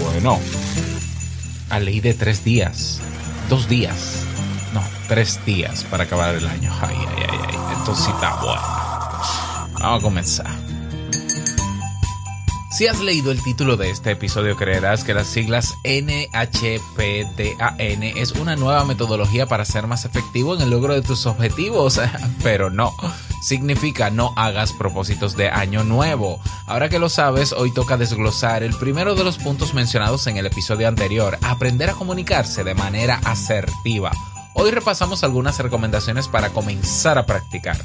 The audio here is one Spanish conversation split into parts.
Bueno, a ley de tres días, dos días, no, tres días para acabar el año. Ay, ay, ay, ay. Entonces está bueno. Vamos a comenzar. Si has leído el título de este episodio, creerás que las siglas NHPDAN es una nueva metodología para ser más efectivo en el logro de tus objetivos, pero no. Significa no hagas propósitos de año nuevo. Ahora que lo sabes, hoy toca desglosar el primero de los puntos mencionados en el episodio anterior, aprender a comunicarse de manera asertiva. Hoy repasamos algunas recomendaciones para comenzar a practicar.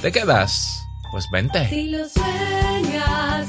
¿Te quedas? Pues vente. Si lo sueñas,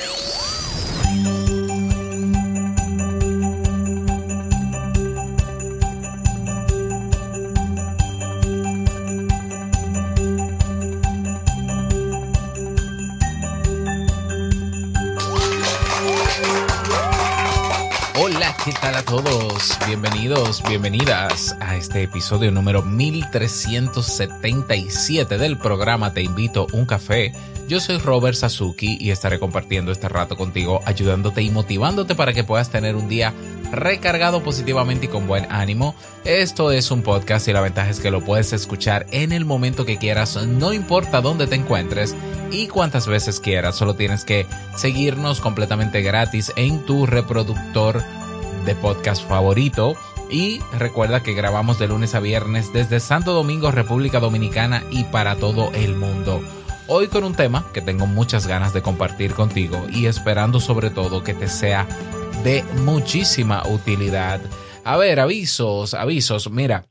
¿Qué tal a todos? Bienvenidos, bienvenidas a este episodio número 1377 del programa Te invito un café. Yo soy Robert Sasuki y estaré compartiendo este rato contigo, ayudándote y motivándote para que puedas tener un día recargado positivamente y con buen ánimo. Esto es un podcast y la ventaja es que lo puedes escuchar en el momento que quieras, no importa dónde te encuentres y cuántas veces quieras, solo tienes que seguirnos completamente gratis en tu reproductor de podcast favorito. Y recuerda que grabamos de lunes a viernes desde Santo Domingo, República Dominicana y para todo el mundo. Hoy con un tema que tengo muchas ganas de compartir contigo y esperando sobre todo que te sea de muchísima utilidad. A ver, avisos, avisos. Mira,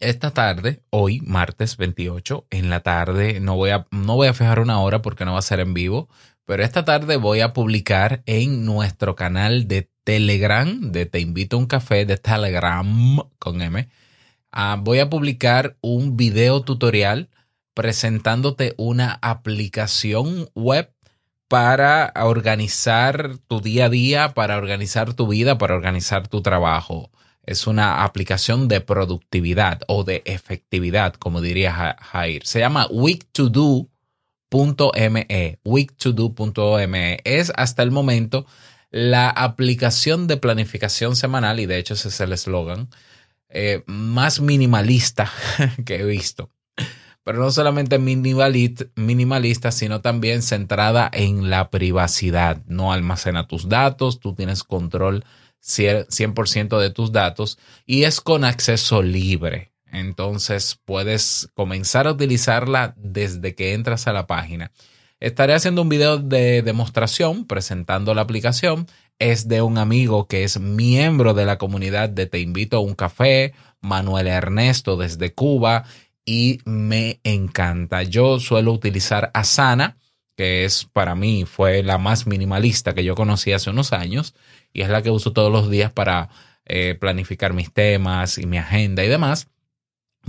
esta tarde, hoy, martes 28, en la tarde, no voy a, no voy a fijar una hora porque no va a ser en vivo, pero esta tarde voy a publicar en nuestro canal de Telegram, de Te invito a un café, de Telegram con M, ah, voy a publicar un video tutorial presentándote una aplicación web para organizar tu día a día, para organizar tu vida, para organizar tu trabajo. Es una aplicación de productividad o de efectividad, como diría Jair. Se llama week2do.me, week2do.me. Es hasta el momento la aplicación de planificación semanal, y de hecho ese es el eslogan, eh, más minimalista que he visto. Pero no solamente minimalista, sino también centrada en la privacidad. No almacena tus datos, tú tienes control 100% de tus datos y es con acceso libre. Entonces puedes comenzar a utilizarla desde que entras a la página Estaré haciendo un video de demostración presentando la aplicación. Es de un amigo que es miembro de la comunidad de Te invito a un café, Manuel Ernesto desde Cuba, y me encanta. Yo suelo utilizar Asana, que es para mí fue la más minimalista que yo conocí hace unos años, y es la que uso todos los días para eh, planificar mis temas y mi agenda y demás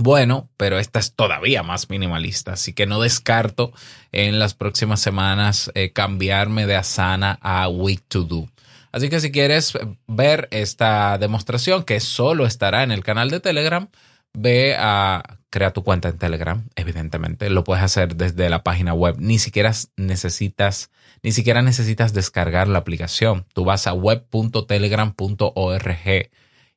bueno, pero esta es todavía más minimalista, así que no descarto en las próximas semanas eh, cambiarme de Asana a Week to Do. Así que si quieres ver esta demostración, que solo estará en el canal de Telegram, ve a crear tu cuenta en Telegram, evidentemente. Lo puedes hacer desde la página web. Ni siquiera necesitas, ni siquiera necesitas descargar la aplicación. Tú vas a web.telegram.org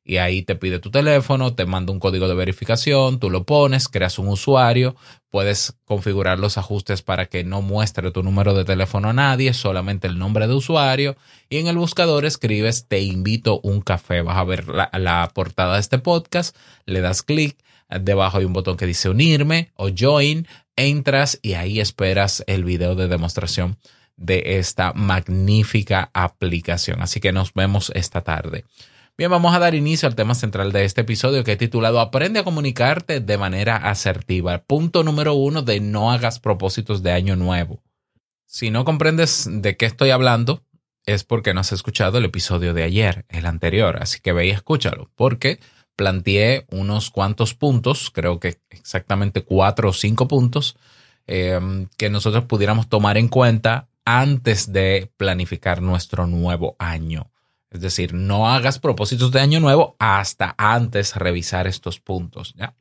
y ahí te pide tu teléfono, te manda un código de verificación, tú lo pones, creas un usuario, puedes configurar los ajustes para que no muestre tu número de teléfono a nadie, solamente el nombre de usuario y en el buscador escribes te invito un café, vas a ver la, portada de este podcast, le das clic, debajo hay un botón que dice unirme o join, entras y ahí esperas el video de demostración de esta magnífica aplicación. Así que nos vemos esta tarde. Bien, vamos a dar inicio al tema central de este episodio que he titulado Aprende a comunicarte de manera asertiva. Punto número uno de no hagas propósitos de año nuevo. Si no comprendes de qué estoy hablando, es porque no has escuchado el episodio de ayer, el anterior, así que ve y escúchalo, porque planteé unos cuantos puntos, creo que exactamente cuatro o cinco puntos, eh, que nosotros pudiéramos tomar en cuenta antes de planificar nuestro nuevo año. Es decir, no hagas propósitos de año nuevo hasta antes revisar estos puntos. ¿ya?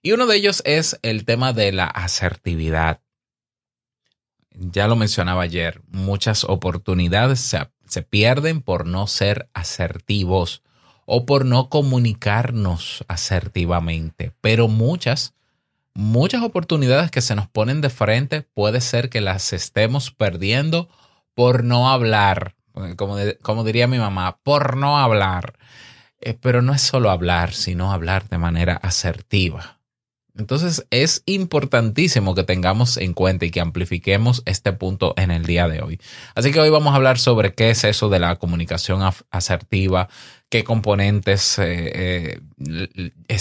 Y uno de ellos es el tema de la asertividad. Ya lo mencionaba ayer, muchas oportunidades se, se pierden por no ser asertivos o por no comunicarnos asertivamente, pero muchas muchas oportunidades que se nos ponen de frente puede ser que las estemos perdiendo por no hablar, como, como diría mi mamá, por no hablar. Eh, pero no es solo hablar, sino hablar de manera asertiva. Entonces es importantísimo que tengamos en cuenta y que amplifiquemos este punto en el día de hoy. Así que hoy vamos a hablar sobre qué es eso de la comunicación asertiva, qué componentes, eh, eh,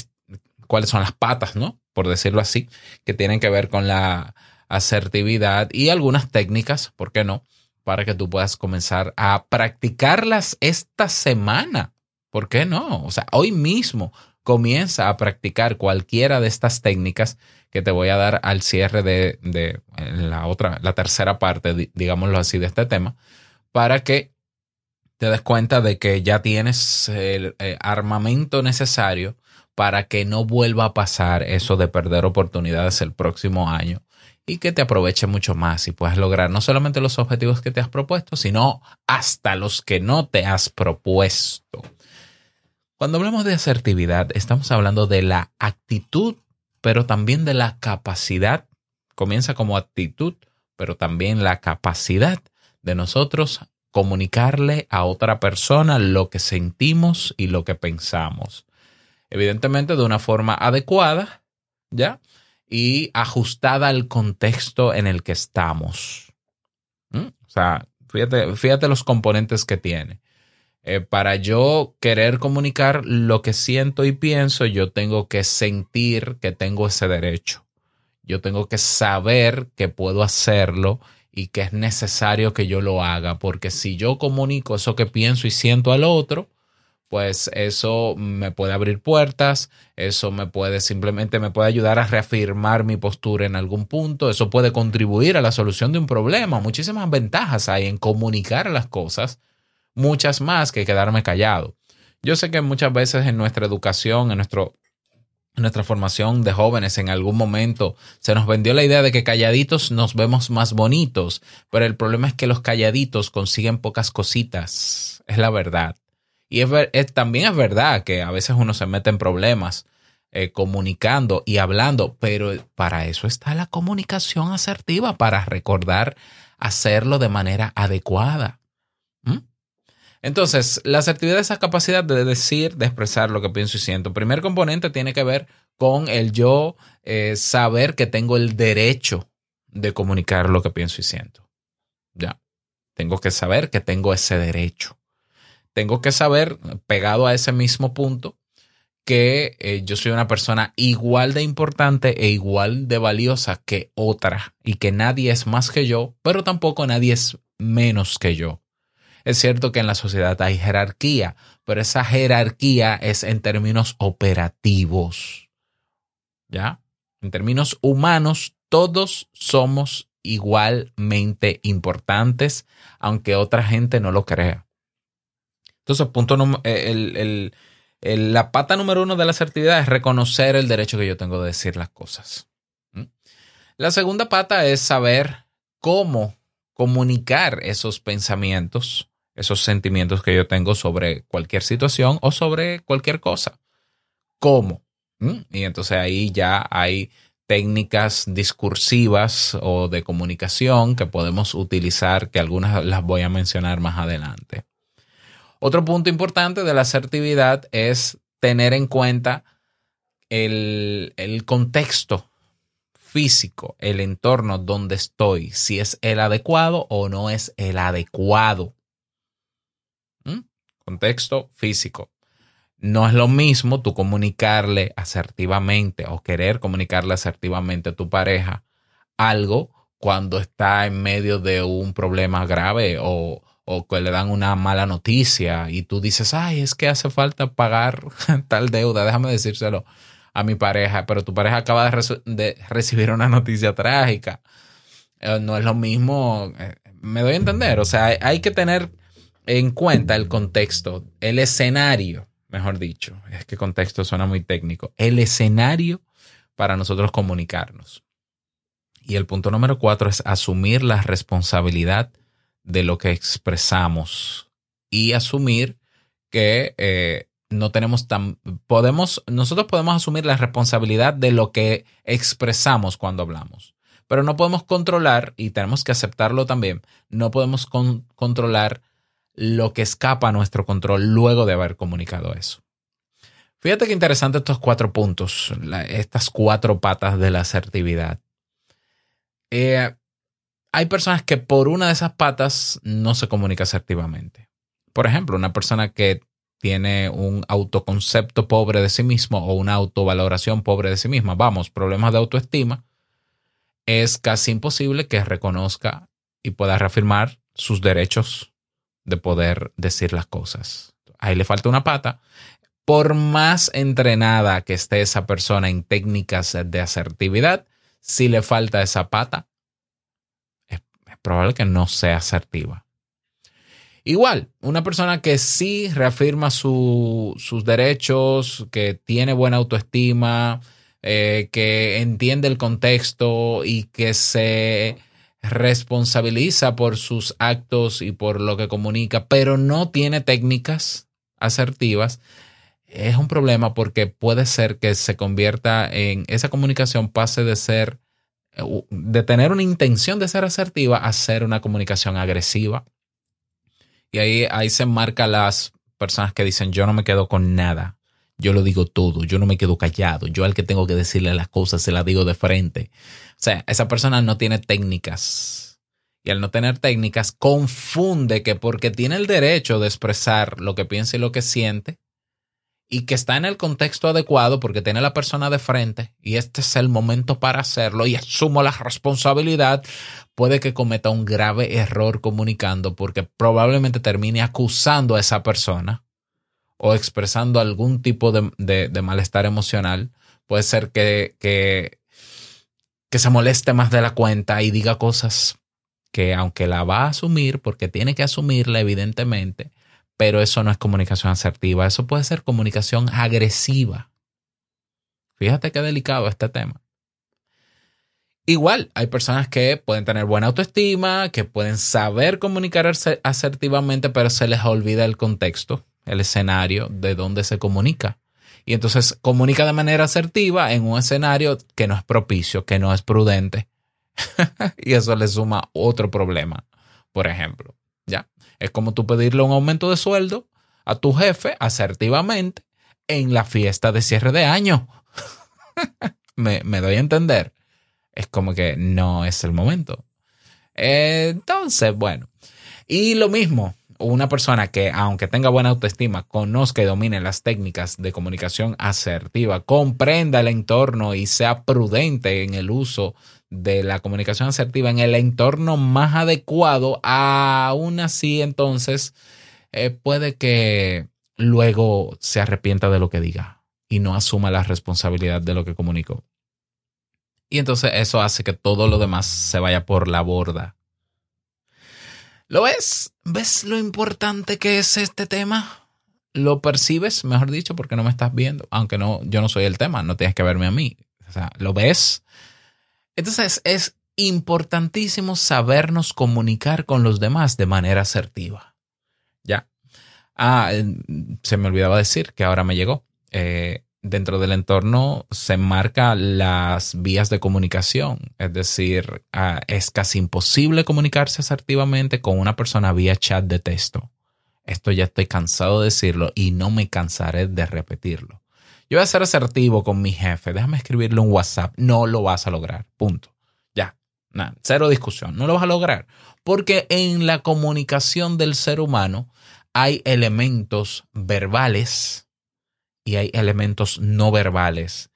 cuáles son las patas, ¿no? por decirlo así, que tienen que ver con la asertividad y algunas técnicas, ¿por qué no? Para que tú puedas comenzar a practicarlas esta semana. ¿Por qué no? O sea, hoy mismo comienza a practicar cualquiera de estas técnicas que te voy a dar al cierre de, la otra, la tercera parte, digámoslo así, de este tema, para que te des cuenta de que ya tienes el eh, armamento necesario para que no vuelva a pasar eso de perder oportunidades el próximo año y que te aproveche mucho más y puedas lograr no solamente los objetivos que te has propuesto, sino hasta los que no te has propuesto. Cuando hablamos de asertividad, estamos hablando de la actitud, pero también de la capacidad. Comienza como actitud, pero también la capacidad de nosotros comunicarle a otra persona lo que sentimos y lo que pensamos evidentemente de una forma adecuada, ¿ya? Y ajustada al contexto en el que estamos. ¿Mm? O sea, fíjate, los componentes que tiene. Eh, para yo querer comunicar lo que siento y pienso, yo tengo que sentir que tengo ese derecho. Yo tengo que saber que puedo hacerlo y que es necesario que yo lo haga, porque si yo comunico eso que pienso y siento al otro, pues eso me puede abrir puertas, eso me puede simplemente me puede ayudar a reafirmar mi postura en algún punto, eso puede contribuir a la solución de un problema. Muchísimas ventajas hay en comunicar las cosas, muchas más que quedarme callado. Yo sé que muchas veces en nuestra educación, en nuestro en nuestra formación de jóvenes en algún momento se nos vendió la idea de que calladitos nos vemos más bonitos, pero el problema es que los calladitos consiguen pocas cositas, es la verdad. Y es, también es verdad que a veces uno se mete en problemas eh, comunicando y hablando, pero para eso está la comunicación asertiva, para recordar hacerlo de manera adecuada. ¿Mm? Entonces, la asertividad es esa capacidad de decir, de expresar lo que pienso y siento. El primer componente tiene que ver con el yo eh, saber que tengo el derecho de comunicar lo que pienso y siento. Ya, tengo que saber que tengo ese derecho tengo que saber, pegado a ese mismo punto, que eh, yo soy una persona igual de importante e igual de valiosa que otra y que nadie es más que yo, pero tampoco nadie es menos que yo. Es cierto que en la sociedad hay jerarquía, pero esa jerarquía es en términos operativos. ¿Ya? En términos humanos, todos somos igualmente importantes, aunque otra gente no lo crea. Entonces, punto eh, el, la pata número uno de la asertividad es reconocer el derecho que yo tengo de decir las cosas. La segunda pata es saber cómo comunicar esos pensamientos, esos sentimientos que yo tengo sobre cualquier situación o sobre cualquier cosa. ¿Cómo? Y entonces ahí ya hay técnicas discursivas o de comunicación que podemos utilizar, que algunas las voy a mencionar más adelante. Otro punto importante de la asertividad es tener en cuenta el, contexto físico, el entorno donde estoy, si es el adecuado o no es el adecuado. ¿Mm? Contexto físico. No es lo mismo tú comunicarle asertivamente o querer comunicarle asertivamente a tu pareja algo cuando está en medio de un problema grave o, o que le dan una mala noticia y tú dices, ay, es que hace falta pagar tal deuda, déjame decírselo a mi pareja, pero tu pareja acaba de, recibir una noticia trágica. Eh, no es lo mismo, eh, me doy a entender, o sea, hay que tener en cuenta el contexto, el escenario mejor dicho, es que contexto suena muy técnico, el escenario para nosotros comunicarnos. Y el punto número cuatro es asumir la responsabilidad de lo que expresamos y asumir que eh, no tenemos tan, podemos, nosotros podemos asumir la responsabilidad de lo que expresamos cuando hablamos, pero no podemos controlar, y tenemos que aceptarlo también, no podemos controlar lo que escapa a nuestro control luego de haber comunicado eso. Fíjate qué interesante estos cuatro puntos, estas cuatro patas de la asertividad. Eh, hay personas que por una de esas patas no se comunica asertivamente. Por ejemplo, una persona que tiene un autoconcepto pobre de sí mismo o una autovaloración pobre de sí misma, vamos, problemas de autoestima, es casi imposible que reconozca y pueda reafirmar sus derechos de poder decir las cosas. Ahí le falta una pata. Por más entrenada que esté esa persona en técnicas de asertividad, si le falta esa pata, probable que no sea asertiva. Igual, una persona que sí reafirma sus derechos, que tiene buena autoestima, eh, que entiende el contexto y que se responsabiliza por sus actos y por lo que comunica, pero no tiene técnicas asertivas, es un problema porque puede ser que se convierta en esa comunicación pase de ser de tener una intención de ser asertiva a una comunicación agresiva. Y ahí, ahí se marca las personas que dicen yo no me quedo con nada, yo lo digo todo, yo no me quedo callado, yo al que tengo que decirle las cosas se las digo de frente. O sea, esa persona no tiene técnicas. Y al no tener técnicas, confunde que porque tiene el derecho de expresar lo que piensa y lo que siente, y que está en el contexto adecuado porque tiene la persona de frente y este es el momento para hacerlo y asumo la responsabilidad, puede que cometa un grave error comunicando porque probablemente termine acusando a esa persona o expresando algún tipo de, malestar emocional, puede ser que, que, que se moleste más de la cuenta y diga cosas que aunque la va a asumir, porque tiene que asumirla evidentemente, pero eso no es comunicación asertiva, eso puede ser comunicación agresiva. Fíjate qué delicado este tema. Igual, hay personas que pueden tener buena autoestima, que pueden saber comunicar asertivamente, pero se les olvida el contexto el escenario de donde se comunica. Y entonces comunica de manera asertiva en un escenario que no es propicio, que no es prudente. y eso le suma otro problema, por ejemplo. Es como tú pedirle un aumento de sueldo a tu jefe asertivamente en la fiesta de cierre de año. me, me, doy a entender. Es como que no es el momento. entonces, bueno. Y lo mismo, una persona que, aunque tenga buena autoestima, conozca y domine las técnicas de comunicación asertiva, comprenda el entorno y sea prudente en el uso de la comunicación asertiva en el entorno más adecuado, aún así entonces eh, puede que luego se arrepienta de lo que diga y no asuma la responsabilidad de lo que comunicó. Y entonces eso hace que todo lo demás se vaya por la borda ¿Lo ves? ¿Ves lo importante que es este tema? ¿Lo percibes, mejor dicho, porque no me estás viendo? Aunque no, yo no soy el tema, no tienes que verme a mí. O sea, ¿lo ves? Entonces es importantísimo sabernos comunicar con los demás de manera asertiva. Ya. Ah, se me olvidaba decir que ahora me llegó. Eh, dentro del entorno se marcan las vías de comunicación. Es decir, ah, es casi imposible comunicarse asertivamente con una persona vía chat de texto. Esto ya estoy cansado de decirlo y no me cansaré de repetirlo. Yo voy a ser asertivo con mi jefe. Déjame escribirle un WhatsApp. No lo vas a lograr. Punto. Ya. cero discusión. No lo vas a lograr. Porque en la comunicación del ser humano hay elementos verbales y hay elementos no verbales.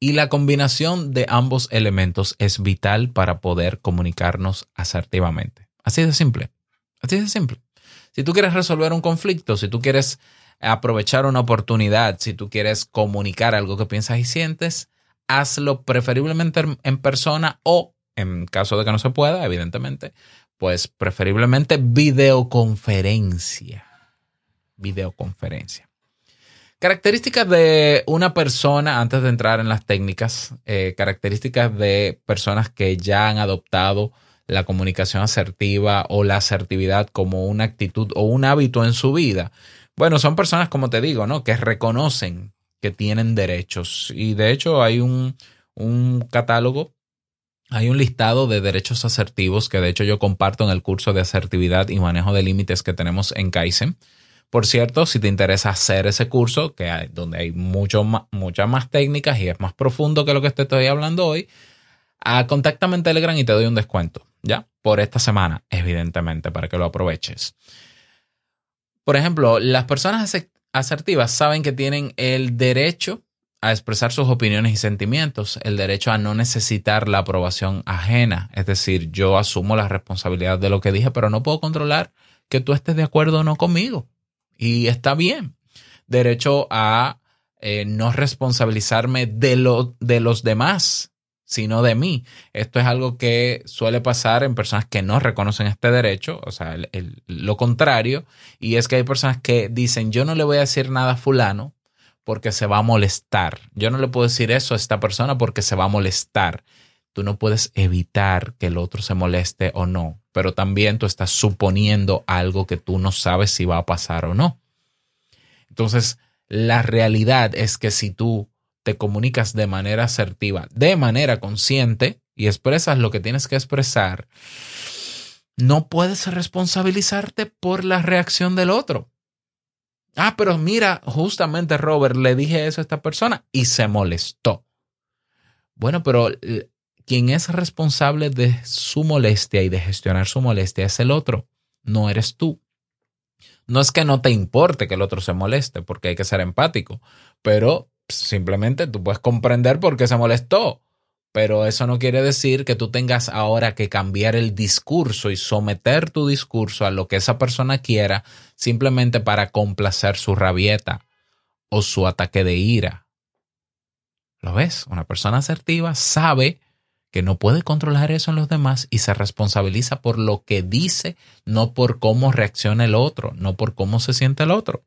Y la combinación de ambos elementos es vital para poder comunicarnos asertivamente. Así de simple. Así de simple. Si tú quieres resolver un conflicto, si tú quieres aprovechar una oportunidad, si tú quieres comunicar algo que piensas y sientes, hazlo preferiblemente en persona o, en caso de que no se pueda, evidentemente, pues preferiblemente videoconferencia. Videoconferencia. Características de una persona, antes de entrar en las técnicas, eh, características de personas que ya han adoptado la comunicación asertiva o la asertividad como una actitud o un hábito en su vida. Bueno, son personas, como te digo, ¿no? Que reconocen que tienen derechos. Y de hecho hay un, un catálogo, hay un listado de derechos asertivos que de hecho yo comparto en el curso de asertividad y manejo de límites que tenemos en Kaizen. Por cierto, si te interesa hacer ese curso, que hay, donde hay mucho muchas más técnicas y es más profundo que lo que te estoy hablando hoy, a, contáctame en Telegram y te doy un descuento, ¿ya? Por esta semana, evidentemente, para que lo aproveches. Por ejemplo, las personas asertivas saben que tienen el derecho a expresar sus opiniones y sentimientos, el derecho a no necesitar la aprobación ajena. Es decir, yo asumo la responsabilidad de lo que dije, pero no puedo controlar que tú estés de acuerdo o no conmigo. Y está bien. Derecho a eh, no responsabilizarme de, lo, de los demás sino de mí. Esto es algo que suele pasar en personas que no reconocen este derecho, o sea, lo contrario, y es que hay personas que dicen, yo no le voy a decir nada a fulano porque se va a molestar. Yo no le puedo decir eso a esta persona porque se va a molestar. Tú no puedes evitar que el otro se moleste o no, pero también tú estás suponiendo algo que tú no sabes si va a pasar o no. Entonces, la realidad es que si tú te comunicas de manera asertiva, de manera consciente y expresas lo que tienes que expresar, no puedes responsabilizarte por la reacción del otro. Ah, pero mira, justamente Robert le dije eso a esta persona y se molestó. Bueno, pero eh, quien es responsable de su molestia y de gestionar su molestia es el otro, no eres tú. No es que no te importe que el otro se moleste, porque hay que ser empático, pero simplemente tú puedes comprender por qué se molestó, pero eso no quiere decir que tú tengas ahora que cambiar el discurso y someter tu discurso a lo que esa persona quiera simplemente para complacer su rabieta o su ataque de ira. ¿Lo ves? Una persona asertiva sabe que no puede controlar eso en los demás y se responsabiliza por lo que dice, no por cómo reacciona el otro, no por cómo se siente el otro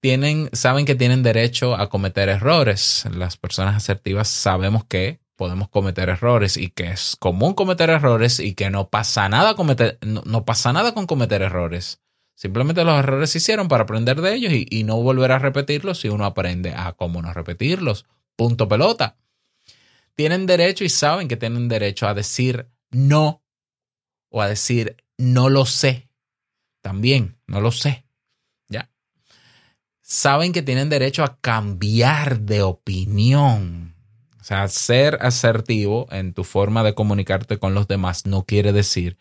tienen, saben que tienen derecho a cometer errores. Las personas asertivas sabemos que podemos cometer errores y que es común cometer errores y que no pasa nada, cometer, no, pasa nada con cometer errores. Simplemente los errores se hicieron para aprender de ellos y, y no volver a repetirlos si uno aprende a cómo no repetirlos. Punto pelota. Tienen derecho y saben que tienen derecho a decir no o a decir no lo sé. También, no lo sé saben que tienen derecho a cambiar de opinión. O sea, ser asertivo en tu forma de comunicarte con los demás no quiere decir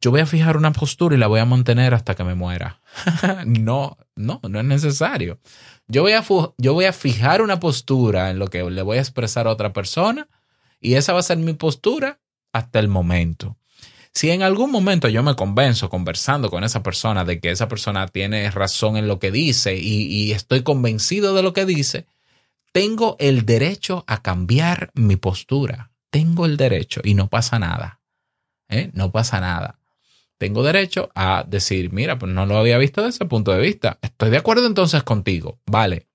yo voy a fijar una postura y la voy a mantener hasta que me muera. no, no, no es necesario. Yo voy, a, yo voy a fijar una postura en lo que le voy a expresar a otra persona y esa va a ser mi postura hasta el momento. Si en algún momento yo me convenzo conversando con esa persona de que esa persona tiene razón en lo que dice y, estoy convencido de lo que dice, tengo el derecho a cambiar mi postura. Tengo el derecho y no pasa nada. ¿eh? No pasa nada. Tengo derecho a decir, mira, pues no lo había visto desde ese punto de vista. Estoy de acuerdo entonces contigo. Vale.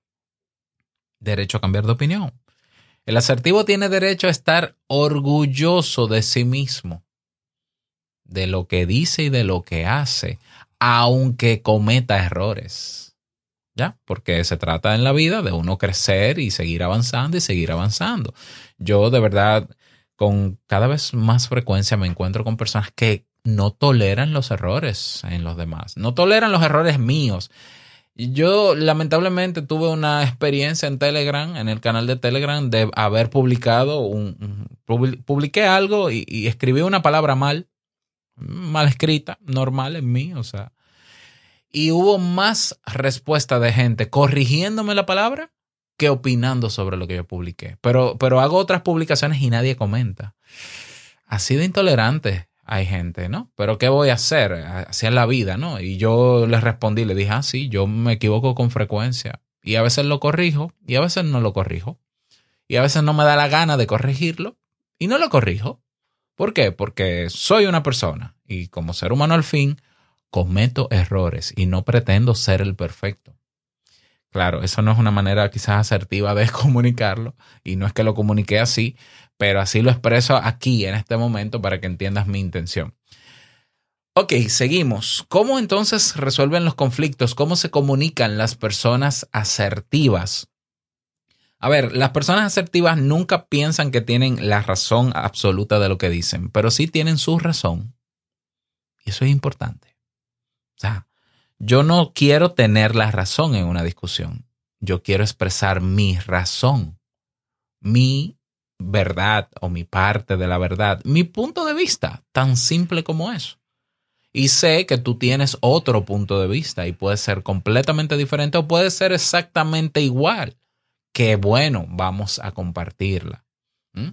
Derecho a cambiar de opinión. El asertivo tiene derecho a estar orgulloso de sí mismo de lo que dice y de lo que hace, aunque cometa errores. ¿Ya? Porque se trata en la vida de uno crecer y seguir avanzando y seguir avanzando. Yo de verdad, con cada vez más frecuencia me encuentro con personas que no toleran los errores en los demás, no toleran los errores míos. Yo lamentablemente tuve una experiencia en Telegram, en el canal de Telegram, de haber publicado un, publiqué algo y, y escribí una palabra mal mal escrita, normal en mí, o sea. Y hubo más respuesta de gente corrigiéndome la palabra que opinando sobre lo que yo publiqué. Pero, pero hago otras publicaciones y nadie comenta. Así de intolerante hay gente, ¿no? Pero ¿qué voy a hacer? Así es la vida, ¿no? Y yo les respondí, le dije, ah, sí, yo me equivoco con frecuencia. Y a veces lo corrijo y a veces no lo corrijo. Y a veces no me da la gana de corregirlo y no lo corrijo. ¿Por qué? Porque soy una persona y como ser humano al fin cometo errores y no pretendo ser el perfecto. Claro, eso no es una manera quizás asertiva de comunicarlo y no es que lo comunique así, pero así lo expreso aquí en este momento para que entiendas mi intención. Ok, seguimos. ¿Cómo entonces resuelven los conflictos? ¿Cómo se comunican las personas asertivas? A ver, las personas asertivas nunca piensan que tienen la razón absoluta de lo que dicen, pero sí tienen su razón. Y eso es importante. O sea, yo no quiero tener la razón en una discusión. Yo quiero expresar mi razón, mi verdad o mi parte de la verdad, mi punto de vista, tan simple como eso. Y sé que tú tienes otro punto de vista y puede ser completamente diferente o puede ser exactamente igual qué bueno, vamos a compartirla. ¿Mm?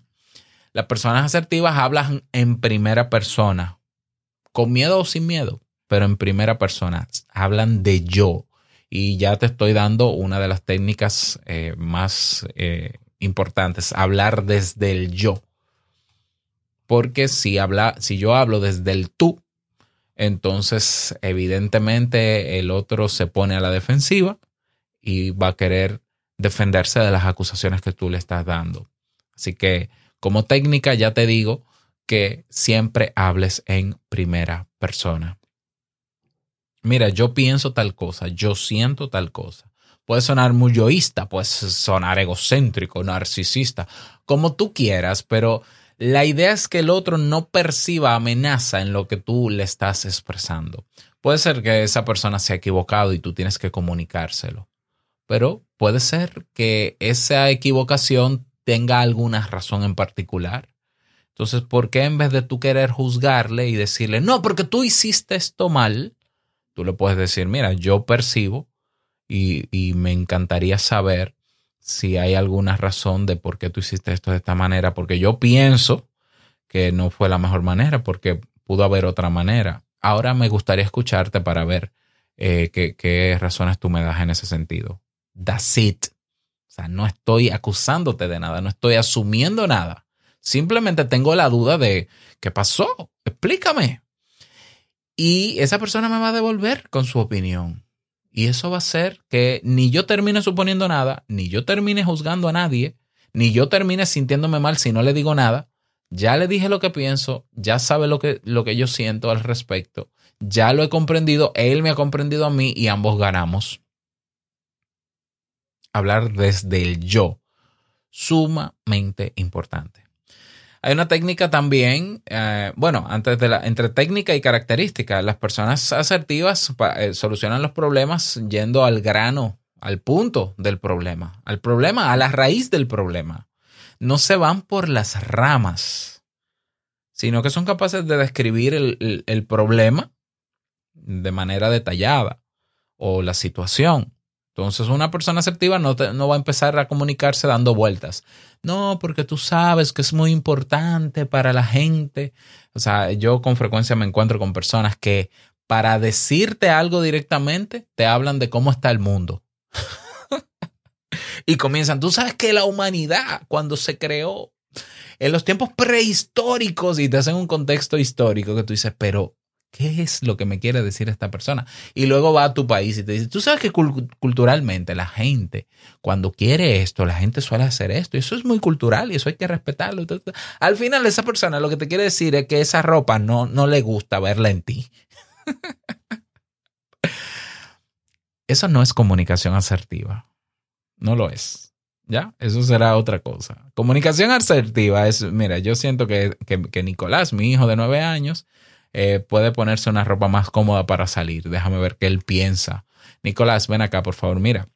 Las personas asertivas hablan en primera persona, con miedo o sin miedo, pero en primera persona. Hablan de yo. Y ya te estoy dando una de las técnicas eh, más eh, importantes, hablar desde el yo. Porque si, habla, si yo hablo desde el tú, entonces evidentemente el otro se pone a la defensiva y va a querer defenderse de las acusaciones que tú le estás dando. Así que como técnica ya te digo que siempre hables en primera persona. Mira, yo pienso tal cosa, yo siento tal cosa. Puede sonar muy yoísta, puede sonar egocéntrico, narcisista, como tú quieras, pero la idea es que el otro no perciba amenaza en lo que tú le estás expresando. Puede ser que esa persona se ha equivocado y tú tienes que comunicárselo pero puede ser que esa equivocación tenga alguna razón en particular. Entonces, ¿por qué en vez de tú querer juzgarle y decirle, no, porque tú hiciste esto mal, tú le puedes decir, mira, yo percibo y, me encantaría saber si hay alguna razón de por qué tú hiciste esto de esta manera, porque yo pienso que no fue la mejor manera, porque pudo haber otra manera. Ahora me gustaría escucharte para ver eh, qué, qué razones tú me das en ese sentido. That's it. O sea, no estoy acusándote de nada, no estoy asumiendo nada. Simplemente tengo la duda de qué pasó, explícame. Y esa persona me va a devolver con su opinión. Y eso va a hacer que ni yo termine suponiendo nada, ni yo termine juzgando a nadie, ni yo termine sintiéndome mal si no le digo nada. Ya le dije lo que pienso, ya sabe lo que, lo que yo siento al respecto, ya lo he comprendido, él me ha comprendido a mí y ambos ganamos hablar desde el yo. Sumamente importante. Hay una técnica también, eh, bueno, antes de la, entre técnica y característica, las personas asertivas eh, solucionan los problemas yendo al grano, al punto del problema, al problema, a la raíz del problema. No se van por las ramas, sino que son capaces de describir el problema de manera detallada o la situación entonces, una persona asertiva no, no, va a empezar a comunicarse dando vueltas. No, porque tú sabes que es muy importante para la gente. O sea, yo con frecuencia me encuentro con personas que para decirte algo directamente te hablan de cómo está el mundo. y comienzan, tú sabes que la humanidad cuando se creó en los tiempos prehistóricos y te hacen un contexto histórico que tú dices, pero ¿Qué es lo que me quiere decir esta persona? Y luego va a tu país y te dice, tú sabes que culturalmente la gente, cuando quiere esto, la gente suele hacer esto. Y eso es muy cultural y eso hay que respetarlo. Al final esa persona lo que te quiere decir es que esa ropa no, no le gusta verla en ti. Eso no es comunicación asertiva. No lo es. ¿Ya? Eso será otra cosa. Comunicación asertiva es, mira, yo siento que, que, que Nicolás, mi hijo de nueve años, eh, puede ponerse una ropa más cómoda para salir. Déjame ver qué él piensa. Nicolás, ven acá, por favor. Mira,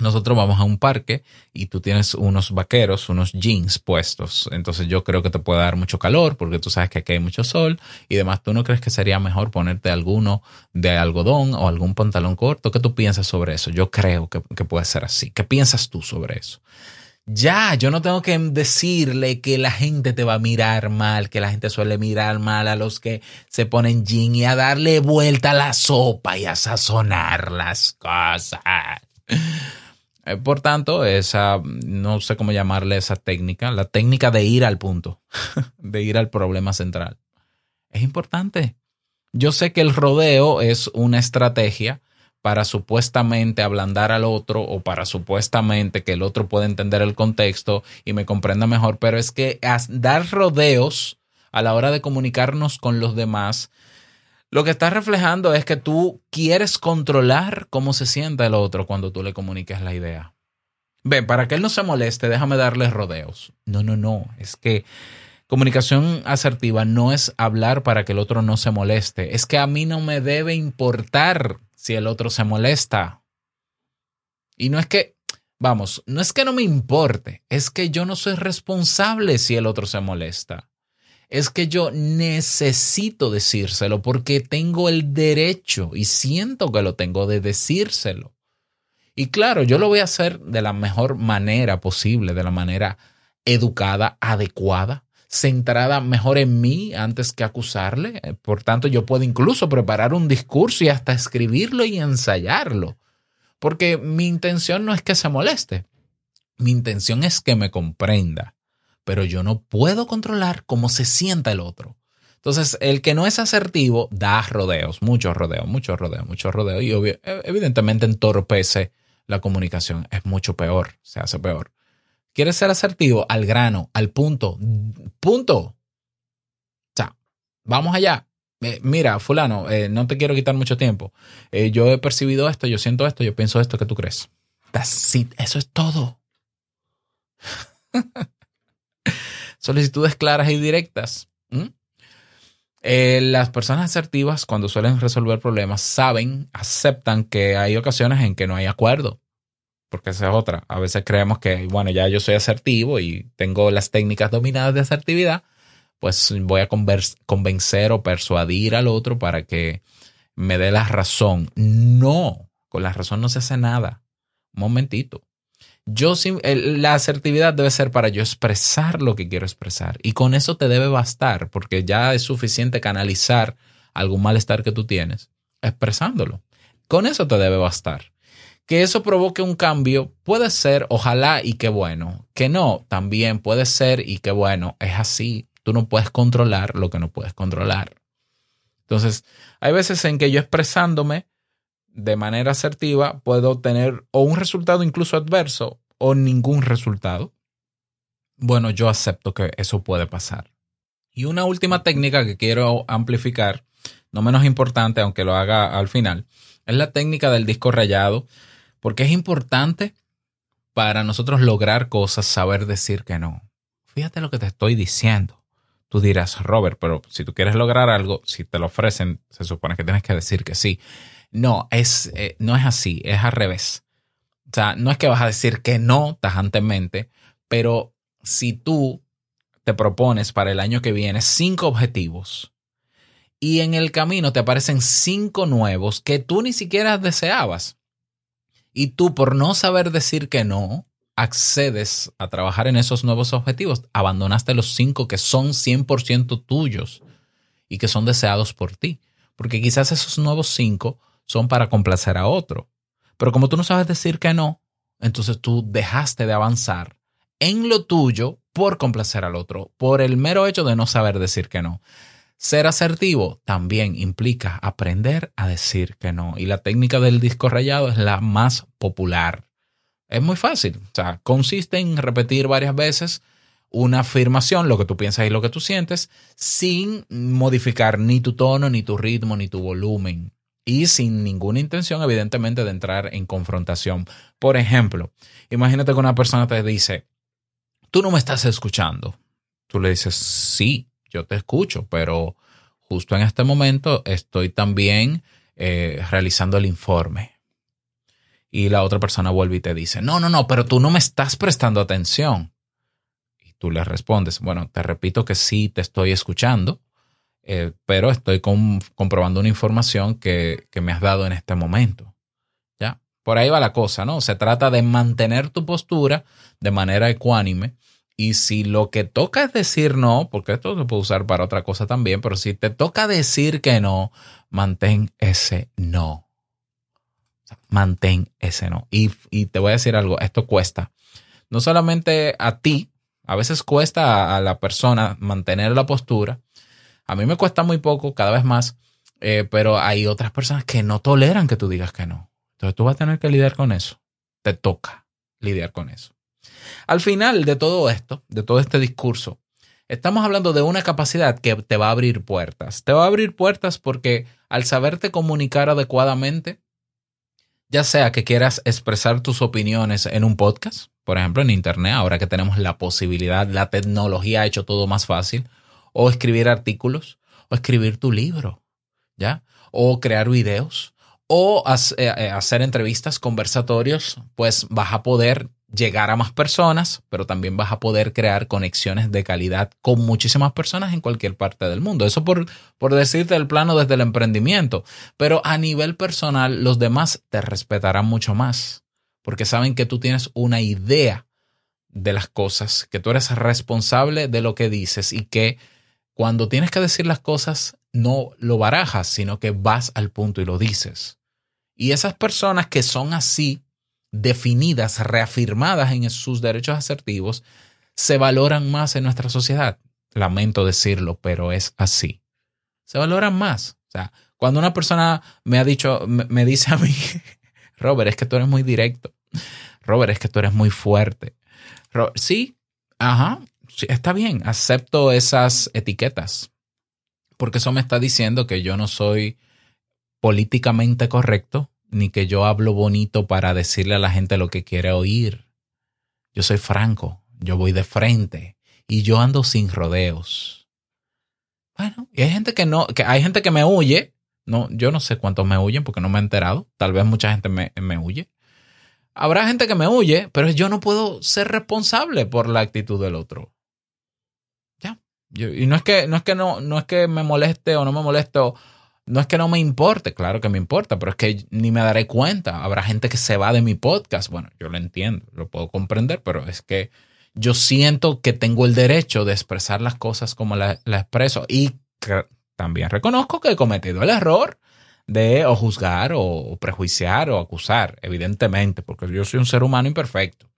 nosotros vamos a un parque y tú tienes unos vaqueros, unos jeans puestos. Entonces yo creo que te puede dar mucho calor porque tú sabes que aquí hay mucho sol y demás. ¿Tú no crees que sería mejor ponerte alguno de algodón o algún pantalón corto? ¿Qué tú piensas sobre eso? Yo creo que, que puede ser así. ¿Qué piensas tú sobre eso? Ya, yo no tengo que decirle que la gente te va a mirar mal, que la gente suele mirar mal a los que se ponen jean y a darle vuelta a la sopa y a sazonar las cosas. Eh, por tanto, esa, no sé cómo llamarle esa técnica, la técnica de ir al punto, de ir al problema central. Es importante. Yo sé que el rodeo es una estrategia para supuestamente ablandar al otro o para supuestamente que el otro pueda entender el contexto y me comprenda mejor, pero es que dar rodeos a la hora de comunicarnos con los demás lo que está reflejando es que tú quieres controlar cómo se sienta el otro cuando tú le comuniques la idea. Ven, para que él no se moleste, déjame darle rodeos. No, no, no. Es que comunicación asertiva no es hablar para que el otro no se moleste. Es que a mí no me debe importar si el otro se molesta. Y no es que, vamos, no es que no me importe, es que yo no soy responsable si el otro se molesta es que yo necesito decírselo porque tengo el derecho y siento que lo tengo de decírselo. Y claro, yo lo voy a hacer de la mejor manera posible, de la manera educada, adecuada, centrada mejor en mí antes que acusarle. Por tanto, yo puedo incluso preparar un discurso y hasta escribirlo y ensayarlo. Porque mi intención no es que se moleste. Mi intención es que me comprenda pero yo no puedo controlar cómo se sienta el otro. Entonces, el que no es asertivo da rodeos, muchos rodeos, muchos rodeos, muchos rodeos, y e, evidentemente entorpece la comunicación. Es mucho peor, se hace peor. ¿Quieres ser asertivo? Al grano, al punto. Punto. O sea, vamos allá. Eh, mira, fulano, eh, no te quiero quitar mucho tiempo. Eh, yo he percibido esto, yo siento esto, yo pienso esto que tú crees. Eso es todo. solicitudes claras y directas. Las personas asertivas, cuando suelen resolver problemas, saben, aceptan que hay ocasiones en que no hay acuerdo. Porque esa es otra. A veces creemos que, bueno, ya yo soy asertivo y tengo las técnicas dominadas de asertividad, pues voy a convencer o persuadir al otro para que me dé la razón. No, con la razón no se hace nada. Un momentito. Yo la asertividad debe ser para yo expresar lo que quiero expresar. Y con eso te debe bastar, porque ya es suficiente canalizar algún malestar que tú tienes expresándolo. Con eso te debe bastar. Que eso provoque un cambio puede ser, ojalá y qué bueno. Que no, también puede ser y qué bueno. Es así. Tú no puedes controlar lo que no puedes controlar. Entonces, hay veces en que yo expresándome de manera asertiva, puedo tener o un resultado incluso adverso o ningún resultado. Bueno, yo acepto que eso puede pasar. Y una última técnica que quiero amplificar, no menos importante, aunque lo haga al final, es la técnica del disco rayado, porque es importante para nosotros lograr cosas, saber decir que no. Fíjate lo que te estoy diciendo. Tú dirás, Robert, pero si tú quieres lograr algo, si te lo ofrecen, se supone que tienes que decir que sí. No, es, eh, no es así, es al revés. O sea, no es que vas a decir que no tajantemente, pero si tú te propones para el año que viene cinco objetivos y en el camino te aparecen cinco nuevos que tú ni siquiera deseabas y tú por no saber decir que no, accedes a trabajar en esos nuevos objetivos, abandonaste los cinco que son 100% tuyos y que son deseados por ti. Porque quizás esos nuevos cinco son para complacer a otro. Pero como tú no sabes decir que no, entonces tú dejaste de avanzar en lo tuyo por complacer al otro, por el mero hecho de no saber decir que no. Ser asertivo también implica aprender a decir que no. Y la técnica del disco rayado es la más popular. Es muy fácil. O sea, consiste en repetir varias veces una afirmación, lo que tú piensas y lo que tú sientes, sin modificar ni tu tono, ni tu ritmo, ni tu volumen y sin ninguna intención, evidentemente, de entrar en confrontación. Por ejemplo, imagínate que una persona te dice, tú no me estás escuchando. Tú le dices, sí, yo te escucho, pero justo en este momento estoy también eh, realizando el informe. y la otra persona vuelve y te dice, no, no, no, pero tú no me estás prestando atención. Y tú le respondes, bueno, te repito que sí te estoy escuchando, eh, pero estoy comprobando una información que, que me has dado en este momento. ¿Ya? Por ahí va la cosa, ¿no? Se trata de mantener tu postura de manera ecuánime. Y si lo que toca es decir no, porque esto se puede usar para otra cosa también, pero si te toca decir que no, mantén ese no mantén ese no. Y, te voy a decir algo, esto cuesta. No solamente a ti, a veces cuesta a, la persona mantener la postura. A mí me cuesta muy poco, cada vez más, eh, pero hay otras personas que no toleran que tú digas que no. Entonces tú vas a tener que lidiar con eso. Te toca lidiar con eso. Al final de todo esto, de todo este discurso, estamos hablando de una capacidad que te va a abrir puertas. Te va a abrir puertas porque al saberte comunicar adecuadamente, ya sea que quieras expresar tus opiniones en un podcast, por ejemplo, en Internet, ahora que tenemos la posibilidad, la tecnología ha hecho todo más fácil, o escribir artículos, o escribir tu libro, ¿ya? O crear videos, o eh, eh, hacer entrevistas, conversatorios, pues vas a poder llegar a más personas, pero también vas a poder crear conexiones de calidad con muchísimas personas en cualquier parte del mundo. Eso por, por decirte el plano desde el emprendimiento. Pero a nivel personal, los demás te respetarán mucho más, porque saben que tú tienes una idea de las cosas, que tú eres responsable de lo que dices y que cuando tienes que decir las cosas no lo barajas, sino que vas al punto y lo dices. Y esas personas que son así, definidas, reafirmadas en sus derechos asertivos, se valoran más en nuestra sociedad. Lamento decirlo, pero es así. Se valoran más. O sea, cuando una persona me ha dicho, me, dice a mí, Robert, es que tú eres muy directo. Robert, es que tú eres muy fuerte. sí, ajá, sí, está bien, acepto esas etiquetas. Porque eso me está diciendo que yo no soy políticamente correcto ni que yo hablo bonito para decirle a la gente lo que quiere oír. Yo soy franco, yo voy de frente y yo ando sin rodeos. Bueno, y hay gente que no, que hay gente que me huye. No, yo no sé cuántos me huyen porque no me he enterado. Tal vez mucha gente me, me huye. Habrá gente que me huye, pero yo no puedo ser responsable por la actitud del otro. Ya. y no es que, no es que no, no es que me moleste o no me moleste no es que no me importe, claro que me importa, pero es que ni me daré cuenta. Habrá gente que se va de mi podcast. Bueno, yo lo entiendo, lo puedo comprender, pero es que yo siento que tengo el derecho de expresar las cosas como las la expreso y también reconozco que he cometido el error de o juzgar o prejuiciar o acusar, evidentemente, porque yo soy un ser humano imperfecto.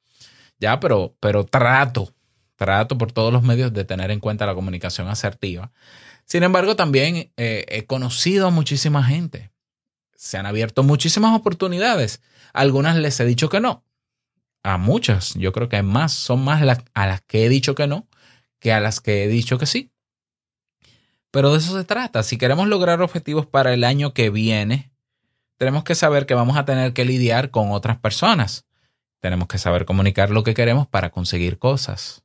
Ya, pero, pero trato, trato por todos los medios de tener en cuenta la comunicación asertiva sin embargo, también eh, he conocido a muchísima gente. Se han abierto muchísimas oportunidades. algunas les he dicho que no. A muchas, yo creo que más, son más a las que he dicho que no que a las que he dicho que sí. Pero de eso se trata. Si queremos lograr objetivos para el año que viene, tenemos que saber que vamos a tener que lidiar con otras personas. Tenemos que saber comunicar lo que queremos para conseguir cosas.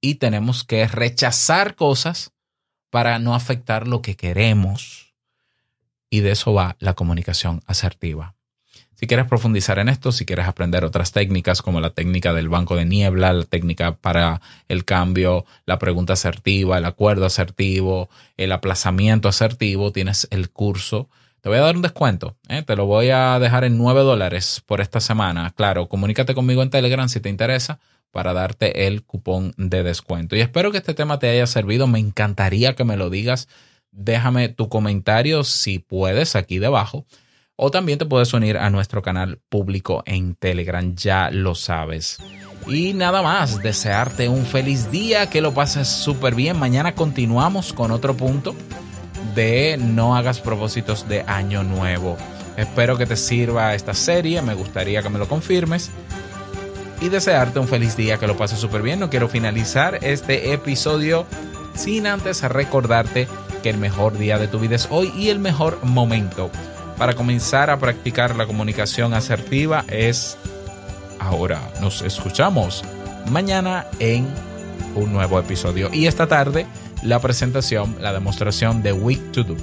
Y tenemos que rechazar cosas para no afectar lo que queremos. Y de eso va la comunicación asertiva. Si quieres profundizar en esto, si quieres aprender otras técnicas como la técnica del banco de niebla, la técnica para el cambio, la pregunta asertiva, el acuerdo asertivo, el aplazamiento asertivo, tienes el curso. Te voy a dar un descuento, ¿eh? te lo voy a dejar en 9 dólares por esta semana. Claro, comunícate conmigo en Telegram si te interesa para darte el cupón de descuento. Y espero que este tema te haya servido. Me encantaría que me lo digas. Déjame tu comentario si puedes aquí debajo. O también te puedes unir a nuestro canal público en Telegram, ya lo sabes. Y nada más, desearte un feliz día, que lo pases súper bien. Mañana continuamos con otro punto de no hagas propósitos de año nuevo. Espero que te sirva esta serie, me gustaría que me lo confirmes y desearte un feliz día, que lo pases súper bien. No quiero finalizar este episodio sin antes recordarte que el mejor día de tu vida es hoy y el mejor momento para comenzar a practicar la comunicación asertiva es ahora. Nos escuchamos mañana en un nuevo episodio y esta tarde la presentación, la demostración de Week to Do.